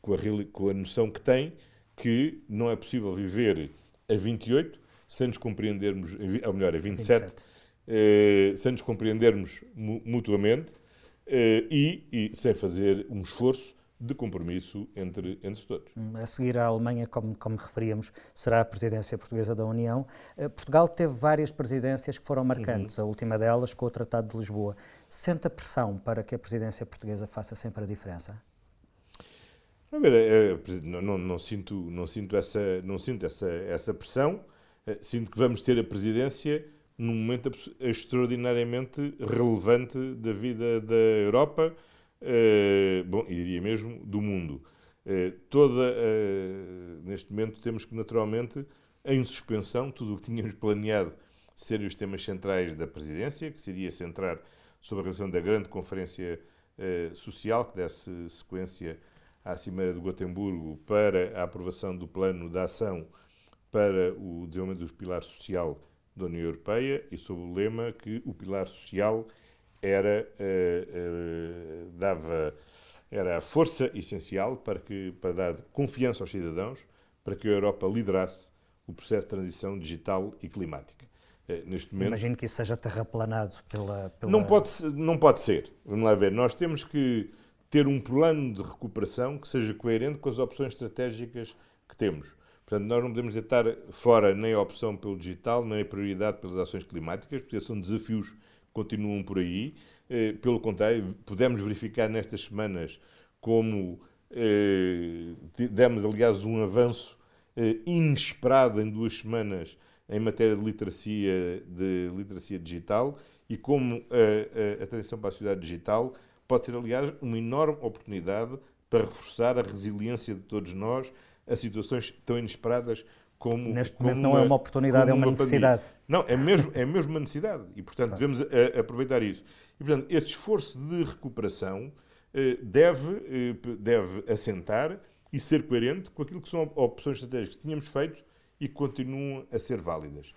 com a, com a noção que tem que não é possível viver a 28 sem nos compreendermos, ou melhor, a 27, 27. Eh, sem nos compreendermos mutuamente eh, e, e sem fazer um esforço de compromisso entre, entre todos. Hum, a seguir à Alemanha, como, como referíamos, será a presidência portuguesa da União. Uh, Portugal teve várias presidências que foram marcantes, uhum. a última delas com o Tratado de Lisboa. Sente a pressão para que a presidência portuguesa faça sempre a diferença? A ver, é, não, não, não, sinto, não sinto, essa, não sinto essa, essa pressão. Eh, sinto que vamos ter a presidência num momento extraordinariamente relevante da vida da Europa, eh, bom, e diria mesmo do mundo. Eh, toda, neste momento, temos que naturalmente, em suspensão, tudo o que tínhamos planeado serem os temas centrais da presidência, que seria centrar sobre a relação da grande conferência social, que desse sequência à Cimeira de Gotemburgo para a aprovação do plano de ação para o desenvolvimento dos pilares social da União Europeia e sob o lema que o pilar social era, uh, dava, era a força essencial para, que, para dar confiança aos cidadãos para que a Europa liderasse o processo de transição digital e climática. Uh, neste momento, Imagino que isso seja terraplanado pela, pela... Não, pode, não pode ser. Vamos lá ver. Nós temos que ter um plano de recuperação que seja coerente com as opções estratégicas que temos. Portanto, nós não podemos estar fora nem a opção pelo digital, nem a prioridade pelas ações climáticas, porque são desafios continuam por aí. Eh, pelo contrário, podemos verificar nestas semanas como eh, demos, aliás, um avanço eh, inesperado em duas semanas em matéria de literacia, de literacia digital e como a, a, a transição para a sociedade digital pode ser, aliás, uma enorme oportunidade para reforçar a resiliência de todos nós a situações tão inesperadas como. Neste como momento não uma, é uma oportunidade, é uma, uma necessidade. Pandemia. Não, é mesmo, é mesmo uma necessidade e, portanto, claro. devemos a, eh, aproveitar isso. E, portanto, este esforço de recuperação eh, deve, eh, deve assentar e ser coerente com aquilo que são opções estratégicas que tínhamos feito e que continuam a ser válidas.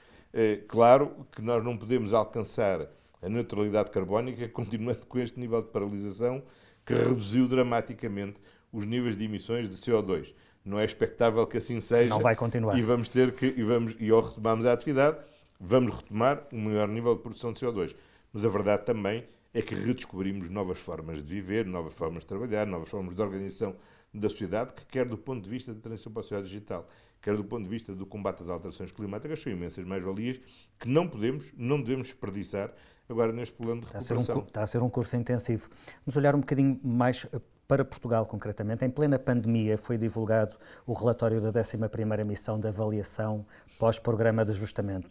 Claro que nós não podemos alcançar a neutralidade carbónica continuando com este nível de paralisação que reduziu dramaticamente os níveis de emissões de CO2 não é expectável que assim seja. Não vai continuar. E vamos ter que, e, vamos, e ao retomarmos a atividade, vamos retomar um maior nível de produção de CO2. Mas a verdade também é que redescobrimos novas formas de viver, novas formas de trabalhar, novas formas de organização da sociedade, que quer do ponto de vista da transição para a sociedade digital, quer do ponto de vista do combate às alterações climáticas, são imensas mais-valias que não podemos, não devemos desperdiçar agora neste plano de recuperação. Está a, um, está a ser um curso intensivo. Vamos olhar um bocadinho mais para Portugal, concretamente, em plena pandemia foi divulgado o relatório da 11ª missão de avaliação pós-programa de ajustamento.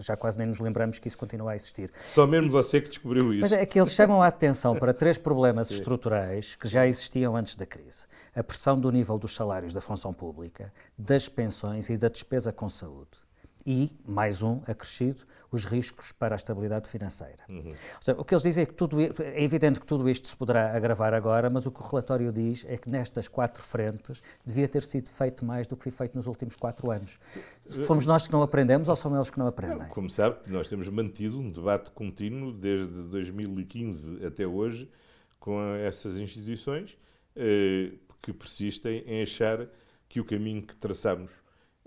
Já quase nem nos lembramos que isso continua a existir. Só mesmo você que descobriu isso. Mas é que eles chamam a atenção para três problemas estruturais que já existiam antes da crise. A pressão do nível dos salários da função pública, das pensões e da despesa com saúde. E, mais um acrescido, os riscos para a estabilidade financeira. Uhum. Seja, o que eles dizem é que tudo, é evidente que tudo isto se poderá agravar agora, mas o que o relatório diz é que nestas quatro frentes devia ter sido feito mais do que foi feito nos últimos quatro anos. Fomos nós que não aprendemos ou são eles que não aprendem? Como sabe, nós temos mantido um debate contínuo desde 2015 até hoje com essas instituições eh, que persistem em achar que o caminho que traçamos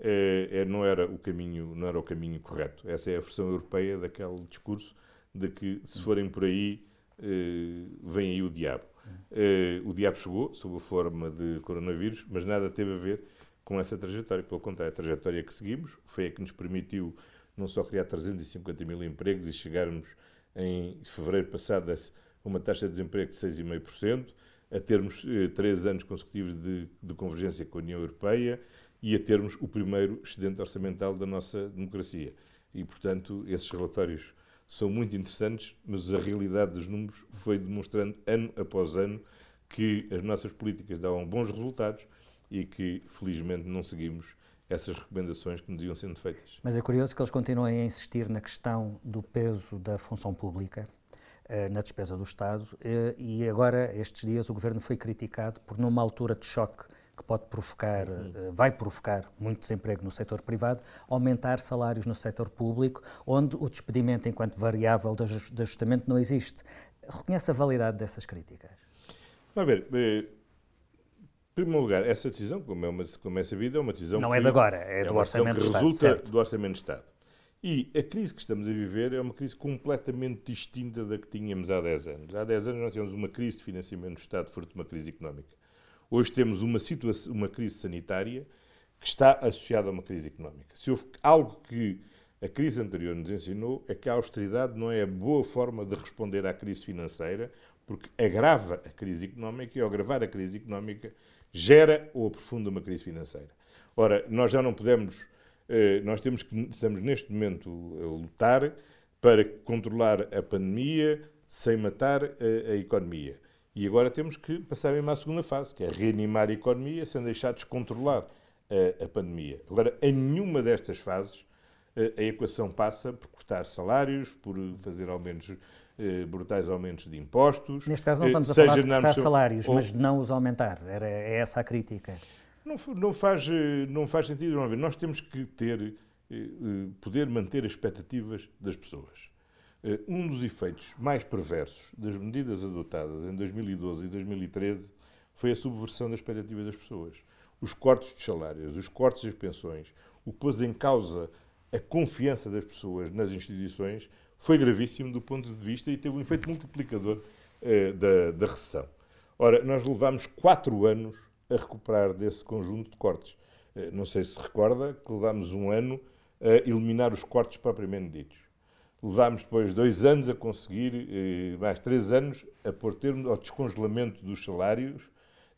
é, é, não era o caminho não era o caminho correto. Essa é a versão europeia daquele discurso de que se forem por aí eh, vem aí o diabo. Eh, o diabo chegou sob a forma de coronavírus, mas nada teve a ver com essa trajetória. Pelo contrário, a trajetória que seguimos foi a que nos permitiu não só criar 350 mil empregos e chegarmos em fevereiro passado uma taxa de desemprego de 6,5%, a termos eh, três anos consecutivos de, de convergência com a União Europeia e a termos o primeiro excedente orçamental da nossa democracia. E, portanto, esses relatórios são muito interessantes, mas a realidade dos números foi demonstrando ano após ano que as nossas políticas davam bons resultados e que, felizmente, não seguimos essas recomendações que nos iam sendo feitas. Mas é curioso que eles continuem a insistir na questão do peso da função pública eh, na despesa do Estado eh, e agora, estes dias, o Governo foi criticado por, numa altura de choque que pode provocar, uhum. Eh, vai provocar muito desemprego no setor privado, aumentar salários no setor público, onde o despedimento enquanto variável de ajustamento não existe. Reconhece a validade dessas críticas? Vamos ver, em primeiro lugar, essa decisão, como é, uma, como é sabido, é uma decisão Não que, é de agora, é, é do Orçamento de Estado. resulta certo. do Orçamento de Estado. E a crise que estamos a viver é uma crise completamente distinta da que tínhamos há 10 anos. Há 10 anos nós tínhamos uma crise de financiamento do Estado fruto de uma crise económica. Hoje temos uma, situação, uma crise sanitária que está associada a uma crise económica. Se houve algo que a crise anterior nos ensinou é que a austeridade não é a boa forma de responder à crise financeira, porque agrava a crise económica e, ao agravar a crise económica, gera ou aprofunda uma crise financeira. Ora, nós já não podemos eh, nós temos que, estamos neste momento a lutar para controlar a pandemia sem matar a, a economia. E agora temos que passar mesmo à segunda fase, que é reanimar a economia sem deixar descontrolar a, a pandemia. Agora, em nenhuma destas fases a, a equação passa por cortar salários, por fazer aumentos eh, brutais aumentos de impostos. Neste caso não estamos a falar de cortar salários, ou... mas não os aumentar. Era, é essa a crítica. Não, não, faz, eh, não faz sentido. Não Nós temos que ter, eh, eh, poder manter as expectativas das pessoas. Um dos efeitos mais perversos das medidas adotadas em 2012 e 2013 foi a subversão das expectativas das pessoas. Os cortes de salários, os cortes das pensões, o que pôs em causa a confiança das pessoas nas instituições foi gravíssimo do ponto de vista e teve um efeito multiplicador da, da recessão. Ora, nós levámos quatro anos a recuperar desse conjunto de cortes. Eh, não sei se recorda que levámos um ano a eliminar os cortes propriamente ditos. Levámos depois dois anos a conseguir, eh, mais três anos, a pôr termo ao descongelamento dos salários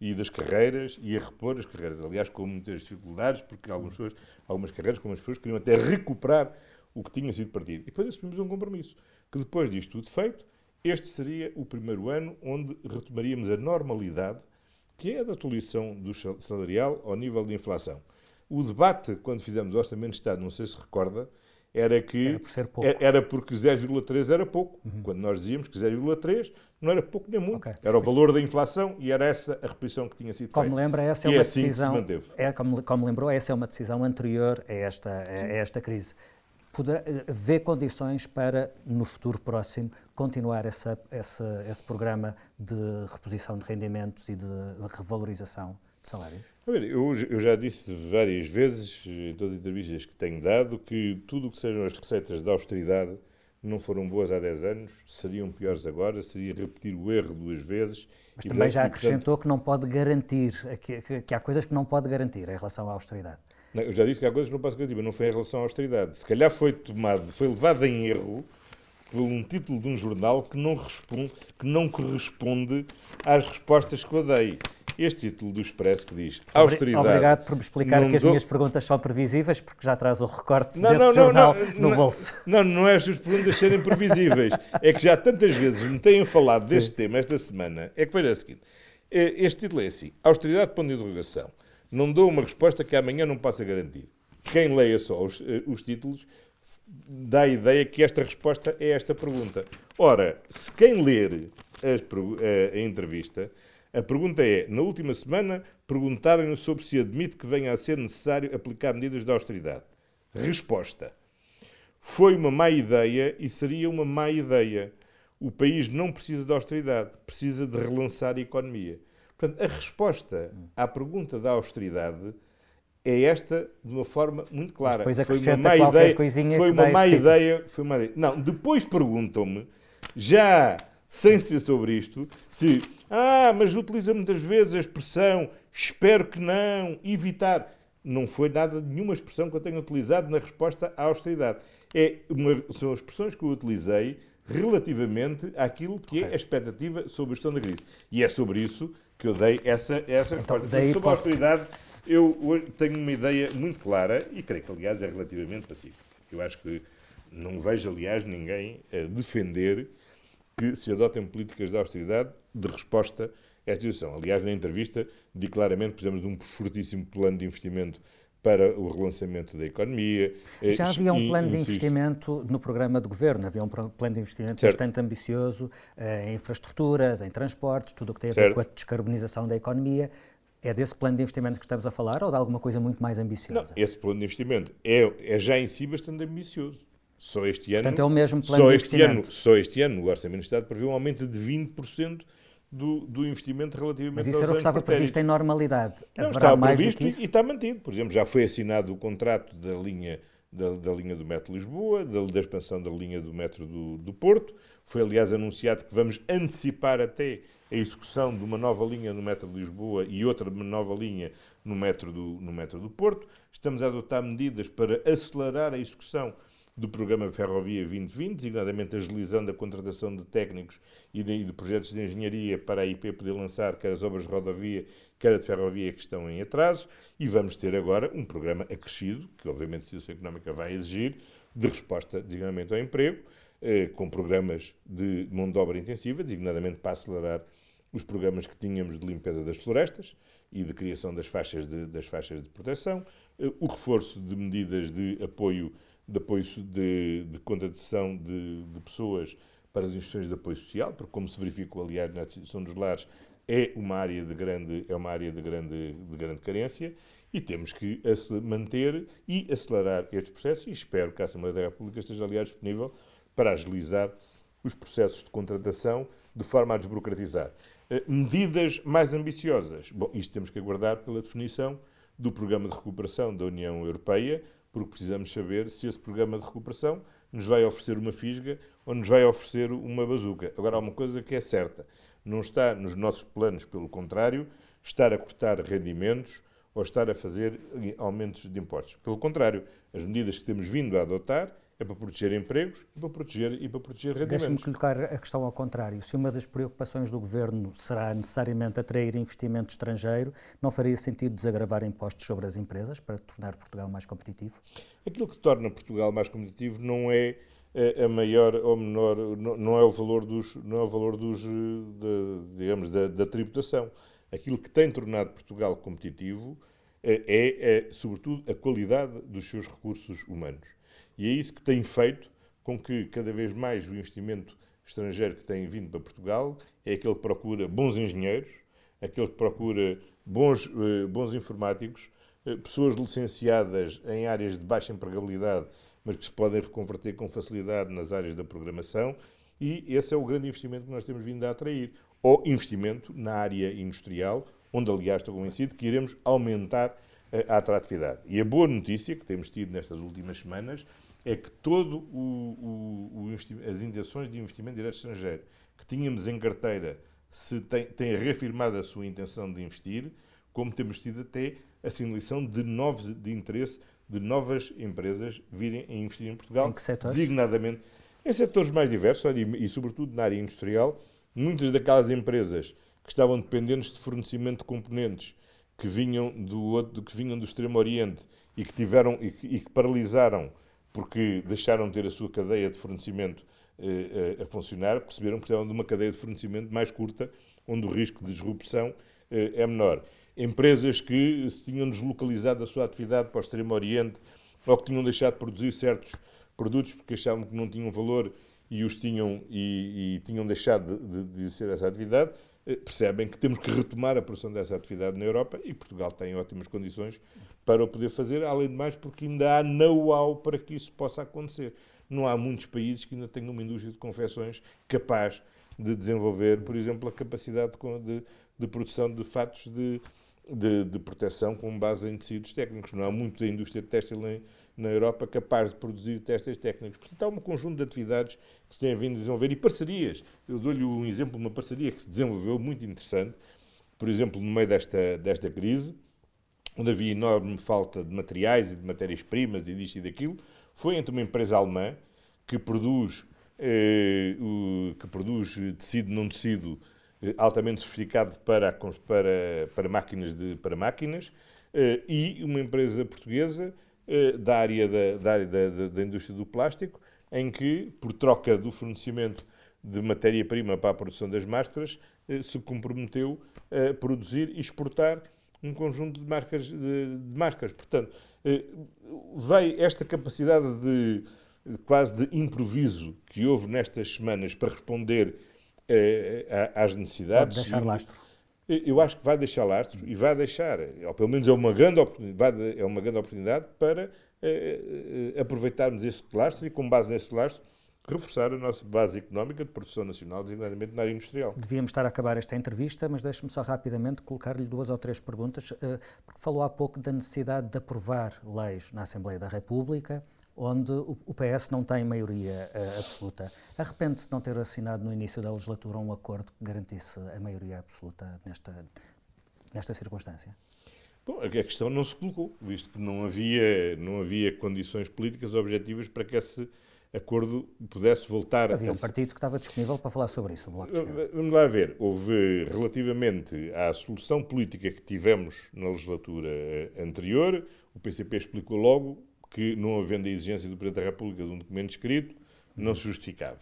e das carreiras e a repor as carreiras. Aliás, com muitas dificuldades, porque algumas, pessoas, algumas carreiras, como as pessoas, queriam até recuperar o que tinha sido partido. E depois assumimos um compromisso, que depois disto tudo feito, este seria o primeiro ano onde retomaríamos a normalidade que é a da atualização do salarial ao nível de inflação. O debate, quando fizemos o Orçamento de Estado, não sei se recorda, era que era, por era porque 0,3 era pouco. Uhum. Quando nós dizíamos que 0,3 não era pouco nem muito. Okay. Era o valor da inflação e era essa a repetição que tinha sido como feita. Lembra, essa é uma é assim decisão, É, como, como lembrou, essa é uma decisão anterior a esta, a, a esta crise. Poder, vê condições para, no futuro próximo, continuar essa, essa, esse programa de reposição de rendimentos e de revalorização salários? Eu, eu já disse várias vezes, em todas as entrevistas que tenho dado, que tudo o que sejam as receitas de austeridade não foram boas há 10 anos, seriam piores agora, seria repetir o erro duas vezes. Mas também portanto, já acrescentou que não pode garantir, que, que, que, há coisas que não pode garantir em relação à austeridade. Não, eu já disse que há coisas que não posso garantir, mas não foi em relação à austeridade. Se calhar foi tomado, foi levado em erro por um título de um jornal que não, responde, que não corresponde às respostas que eu dei. Este título do Expresso que diz austeridade. Obrigado por me explicar que as dou... minhas perguntas são previsíveis, porque já traz o recorte não, desse não, jornal não, no bolso. Não, não é as suas perguntas serem previsíveis. é que já tantas vezes me têm falado deste Sim. tema esta semana. É que veja o seguinte: é, este título é assim: austeridade ponto de interrogação. Não dou uma resposta que amanhã não possa garantir. Quem leia só os, eh, os títulos dá a ideia que esta resposta é esta pergunta. Ora, se quem ler a, a, a entrevista, a pergunta é: na última semana perguntaram-lhe sobre se admite que venha a ser necessário aplicar medidas de austeridade. Resposta: Foi uma má ideia e seria uma má ideia. O país não precisa de austeridade, precisa de relançar a economia. Portanto, a resposta à pergunta da austeridade é esta de uma forma muito clara. Depois foi uma má ideia, coisinha foi uma má ideia, foi uma ideia. Não, depois perguntam-me, já sem ser sobre isto, se ah, mas utiliza muitas vezes a expressão espero que não, evitar. Não foi nada, nenhuma expressão que eu tenha utilizado na resposta à austeridade. É uma, são as expressões que eu utilizei relativamente àquilo que é a expectativa sobre a gestão da crise. E é sobre isso que eu dei essa, essa então, resposta. Sobre posso... a austeridade, eu tenho uma ideia muito clara e creio que, aliás, é relativamente pacífica. Eu acho que não vejo, aliás, ninguém a defender que se adotem políticas de austeridade de resposta a esta situação. Aliás, na entrevista, di claramente que precisamos de um fortíssimo plano de investimento para o relançamento da economia. Eh, Já havia um plano de investimento no programa de governo, havia um plano de investimento certo. bastante ambicioso eh, em infraestruturas, em transportes, tudo o que tem a ver certo. com a descarbonização da economia. É desse plano de investimento que estamos a falar ou de alguma coisa muito mais ambiciosa? Não, esse plano de investimento é, é já em si bastante ambicioso. Só este ano. Portanto, é o mesmo plano só de este. Ano, só este ano, o Orçamento do Estado prevê um aumento de 20% do, do investimento relativamente Mas isso era o que estava previsto em normalidade. Não, Haverá estava previsto e, e, está mantido. Por exemplo, já foi assinado o contrato da linha, da, da linha do metro Lisboa, da, da, expansão da linha do metro do, do Porto. Foi, aliás, anunciado que vamos antecipar até a execução de uma nova linha no metro de Lisboa e outra nova linha no metro do, no metro do Porto. Estamos a adotar medidas para acelerar a execução do programa Ferrovia 2020, designadamente agilizando a contratação de técnicos e de, de, projetos de engenharia para a IP poder lançar quer as obras de rodovia, quer a de ferrovia que estão em atraso, e vamos ter agora um programa acrescido, que obviamente a situação económica vai exigir, de resposta designadamente ao emprego, eh, com programas de mão de obra intensiva, designadamente para acelerar os programas que tínhamos de limpeza das florestas e de criação das faixas de, das faixas de proteção, eh, o reforço de medidas de apoio de apoio de, de contratação de, de, pessoas para as instituições de apoio social, porque como se verificou, aliás, na instituição dos lares, é uma área de grande, é uma área de grande, de grande carência e temos que manter e acelerar estes processos e espero que a Assembleia da República esteja, aliás, disponível para agilizar os processos de contratação de forma a desburocratizar. Eh, medidas mais ambiciosas. Bom, isto temos que aguardar pela definição do Programa de Recuperação da União Europeia, porque precisamos saber se esse programa de recuperação nos vai oferecer uma fisga ou nos vai oferecer uma bazuca. Agora, há uma coisa que é certa: não está nos nossos planos, pelo contrário, estar a cortar rendimentos ou estar a fazer aumentos de impostos. Pelo contrário, as medidas que temos vindo a adotar é para proteger empregos e para proteger, e para proteger rendimentos. Deixe-me colocar a questão ao contrário. Se uma das preocupações do Governo será necessariamente atrair investimento estrangeiro, não faria sentido desagravar impostos sobre as empresas para tornar Portugal mais competitivo? Aquilo que torna Portugal mais competitivo não é a maior ou menor, não é o valor dos, não é o valor dos, de, digamos, da, da tributação. Aquilo que tem tornado Portugal competitivo é, é, é, sobretudo, a qualidade dos seus recursos humanos. E é isso que tem feito com que cada vez mais o investimento estrangeiro que tem vindo para Portugal é aquele que procura bons engenheiros, aquele que procura bons, eh, bons informáticos, eh, pessoas licenciadas em áreas de baixa empregabilidade, mas que se podem reconverter com facilidade nas áreas da programação, e esse é o grande investimento que nós temos vindo a atrair. Ou investimento na área industrial, onde, aliás, estou convencido que iremos aumentar eh, a atratividade. E a boa notícia que temos tido nestas últimas semanas é que todo o, o, o as intenções de investimento direto estrangeiro que tínhamos em carteira se tem, tem reafirmado a sua intenção de investir, como temos tido até a sinalização de novos de interesse de novas empresas virem a investir em Portugal, em que setores? designadamente em setores mais diversos e, e, sobretudo, na área industrial. Muitas daquelas empresas que estavam dependentes de fornecimento de componentes que vinham do, que vinham do Extremo Oriente e que tiveram e que, e que paralisaram porque deixaram de ter a sua cadeia de fornecimento eh, a funcionar, perceberam que precisavam de uma cadeia de fornecimento mais curta, onde o risco de disrupção eh, é menor. Empresas que se tinham deslocalizado a sua atividade para o Extremo Oriente ou que tinham deixado de produzir certos produtos porque achavam que não tinham valor e os tinham e, e tinham deixado de, de, de ser essa atividade, percebem que temos que retomar a produção dessa atividade na Europa e Portugal tem ótimas condições para o poder fazer, além de mais porque ainda há know-how para que isso possa acontecer. Não há muitos países que ainda tenham uma indústria de confecções capaz de desenvolver, por exemplo, a capacidade de, de produção de fatos de, de, de, proteção com base em tecidos técnicos. Não há muito da indústria têxtil na Europa capaz de produzir testes técnicos. Portanto, há um conjunto de atividades que se têm vindo a desenvolver e parcerias. Eu dou-lhe um exemplo de uma parceria que se desenvolveu muito interessante, por exemplo, no meio desta, desta crise, onde havia enorme falta de materiais e de matérias-primas e disto e daquilo, foi entre uma empresa alemã que produz que produz tecido não tecido altamente sofisticado para, para, para máquinas, de, para máquinas e uma empresa portuguesa da área, da, da, área da, da indústria do plástico, em que, por troca do fornecimento de matéria-prima para a produção das máscaras, se comprometeu a produzir e exportar um conjunto de, marcas, de, de máscaras. Portanto, eh, veio esta capacidade de quase de improviso que houve nestas semanas para responder eh, às necessidades. Pode deixar lastro. Eu acho que vai deixar lastro e vai deixar, ou pelo menos é uma grande oportunidade, é uma grande oportunidade para eh, aproveitarmos esse lastro e, com base nesse lastro, reforçar a nossa base económica de produção nacional, designadamente na área industrial. Devíamos estar a acabar esta entrevista, mas deixe-me só rapidamente colocar-lhe duas ou três perguntas, eh, porque falou há pouco da necessidade de aprovar leis na Assembleia da República, onde o PS não tem maioria uh, absoluta. Arrepende-se de não ter assinado no início da legislatura um acordo que garantisse a maioria absoluta nesta, nesta circunstância? Bom, a questão não se colocou, visto que não havia, não havia condições políticas objetivas para que esse acordo pudesse voltar Havia um partido que estava disponível para falar sobre isso. Vamos lá ver. Houve, relativamente à solução política que tivemos na legislatura eh, anterior, o PCP explicou logo que, não havendo a exigência do Presidente da República de um documento escrito, não se justificava.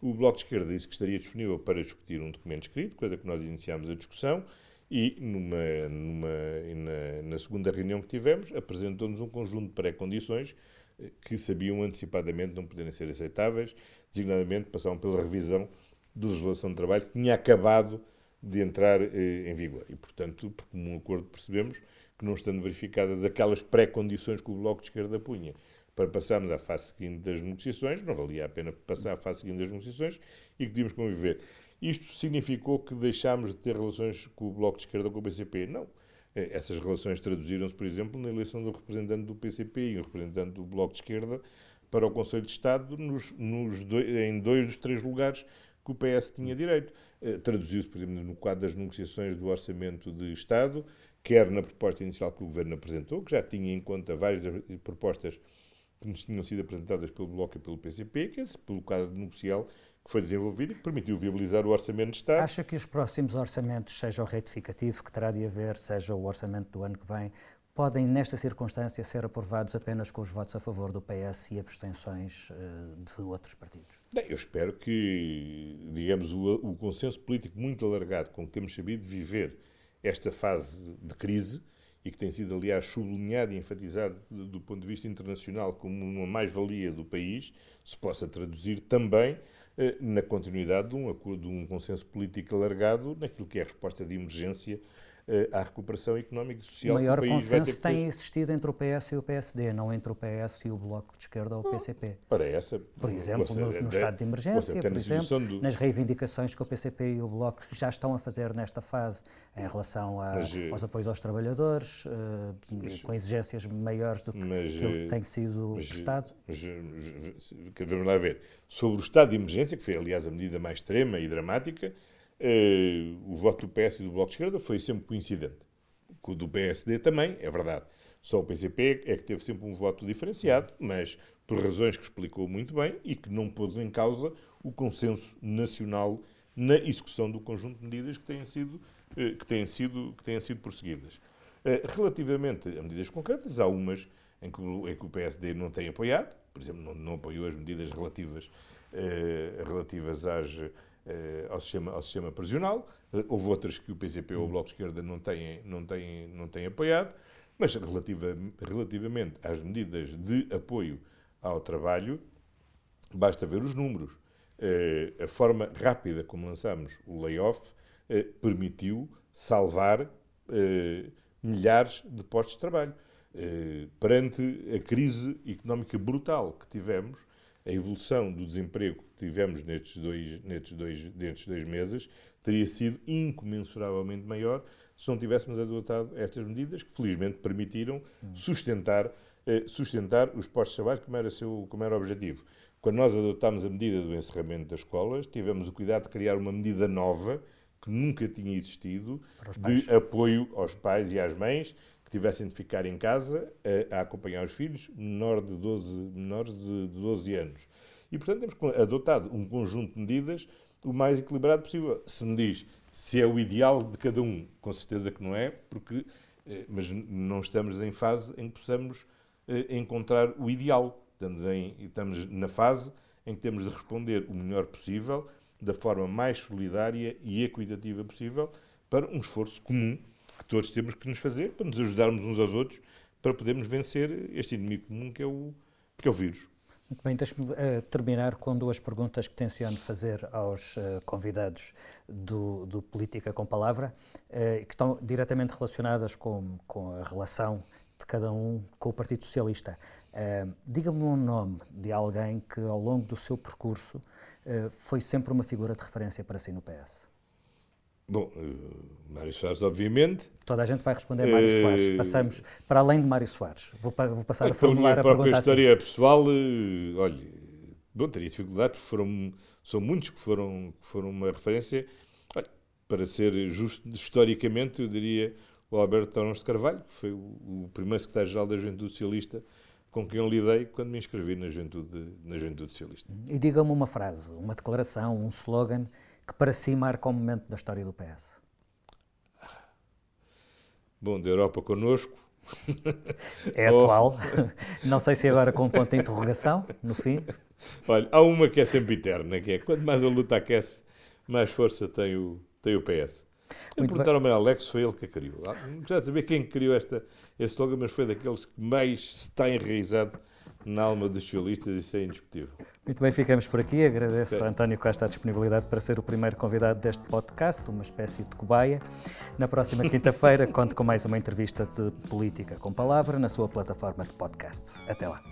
O Bloco de Esquerda disse que estaria disponível para discutir um documento escrito, coisa que nós iniciámos a discussão, e numa, numa, na, na segunda reunião que tivemos, apresentou-nos um conjunto de pré-condições que sabiam antecipadamente não poderem ser aceitáveis, designadamente passavam pela revisão de legislação de trabalho que tinha acabado de entrar eh, em vigor. E, portanto, por comum acordo, percebemos que, não estando verificadas aquelas pré-condições que o Bloco de Esquerda punha para passarmos à fase seguinte das negociações, não valia a pena passar à fase seguinte das negociações e que tínhamos conviver. Isto significou que deixámos de ter relações com o Bloco de Esquerda com o BCP? Não. Eh, essas relações traduziram-se, por exemplo, na eleição do representante do PCP e o representante do Bloco de Esquerda para o Conselho de Estado nos, nos dois, em dois dos três lugares que o PS tinha direito. Eh, traduziu-se, por exemplo, no quadro das negociações do Orçamento de Estado, quer na proposta inicial que o Governo apresentou, que já tinha em conta várias propostas que nos tinham sido apresentadas pelo Bloco e pelo PCP, que é pelo quadro negocial que foi desenvolvido e que permitiu viabilizar o Orçamento de Estado. Acha que os próximos orçamentos, seja o retificativo que terá de haver, seja o orçamento do ano que vem, podem, nesta circunstância, ser aprovados apenas com os votos a favor do PS e abstenções uh, de outros partidos? Bem, eu espero que, digamos, o, o consenso político muito alargado com que temos sabido viver esta fase de crise e que tem sido, aliás, sublinhado e enfatizado do ponto de vista internacional como uma mais-valia do país, se possa traduzir também eh, na continuidade de um, de um consenso político alargado naquilo que é a resposta de emergência à recuperação económica e social. O maior consenso tem existido entre o PS e o PSD, não entre o PS e o Bloco de Esquerda ou o PCP. Para essa, por exemplo, no, no estado de emergência, por exemplo, do... nas reivindicações que o PCP e o Bloco já estão a fazer nesta fase em relação a, mas, eh, aos apoios aos trabalhadores, uh, mas, com exigências maiores do que, mas, que tem sido mas, prestado. Mas, vamos lá ver. Sobre o estado de emergência, que foi, aliás, a medida mais extrema e dramática, Uh, o voto do PS e do Bloco de Esquerda foi sempre coincidente. O do PSD também, é verdade. Só o PCP é que teve sempre um voto diferenciado, mas por razões que explicou muito bem e que não pôs em causa o consenso nacional na execução do conjunto de medidas que têm sido, uh, que têm sido, que têm sido prosseguidas. Uh, relativamente a medidas concretas, há umas em que, em que o PSD não tem apoiado, por exemplo, não, não apoiou as medidas relativas, relativas às eh, ao, sistema, ao sistema prisional. Eh, houve outras que o PCP ou o Bloco de Esquerda não têm, não têm, não têm apoiado, mas relativa, relativamente às medidas de apoio ao trabalho, basta ver os números. Eh, a forma rápida como lançamos o layoff permitiu salvar milhares de postos de trabalho. Perante a crise económica brutal que tivemos, a evolução do desemprego que tivemos nestes dois, nestes dois, nestes dois meses teria sido incomensuravelmente maior se não tivéssemos adotado estas medidas que felizmente permitiram sustentar, eh, sustentar os postos de trabalho como era, seu, como era o objetivo. Quando nós adotámos a medida do encerramento das escolas, tivemos o cuidado de criar uma medida nova que nunca tinha existido de apoio aos pais e às mães que tivessem de ficar em casa a, a acompanhar os filhos menor de 12, menores de, de 12 anos. E, portanto, temos adotado um conjunto de medidas o mais equilibrado possível. Se me diz se é o ideal de cada um, com certeza que não é, porque, eh, mas não estamos em fase em que possamos eh, encontrar o ideal. Estamos, em, estamos na fase em que temos de responder o melhor possível, da forma mais solidária e equitativa possível, para um esforço comum que todos temos que nos fazer, para nos ajudarmos uns aos outros, para podermos vencer este inimigo comum que é o, que é o vírus. Muito bem, deixe-me uh, terminar com duas perguntas que tenciono fazer aos uh, convidados do, do, Política com Palavra, uh, que estão diretamente relacionadas com, com, a relação de cada um com o Partido Socialista. Diga-me um nome de alguém que, ao longo do seu percurso, foi sempre uma figura de referência para si no PS. Bom, uh, Mário Soares, obviamente. Toda a gente vai responder Mário uh, Soares. Passamos para além de Mário Soares. Vou, vou passar a formular a, minha a pergunta assim. história pessoal, uh, olha, bom, teria dificuldade, porque foram, são muitos que foram, que foram uma referência. Olha, para ser justo, historicamente, eu diria o Alberto Torões de Carvalho, que foi o, o primeiro secretário-geral da Juventude Socialista com quem eu lidei quando me inscrevi na Juventude, na Juventude Socialista. E diga-me uma frase, uma declaração, um slogan que para si marca um momento da história do PS? Bom, da Europa connosco. É atual. Não sei se agora com um ponto de interrogação, no fim. Olha, há uma que é sempre eterna, que é quanto mais a luta aquece, mais força tem o, tem o PS. Perguntaram-me ao Alex, foi ele que a criou. Não precisa saber quem criou esta, este slogan, mas foi daqueles que mais está enraizado na alma dos socialistas, isso é indiscutível. Muito bem, ficamos por aqui. Agradeço a António Costa a disponibilidade para ser o primeiro convidado deste podcast, uma espécie de cobaia. Na próxima quinta-feira, conto com mais uma entrevista de política com palavra na sua plataforma de podcasts. Até lá.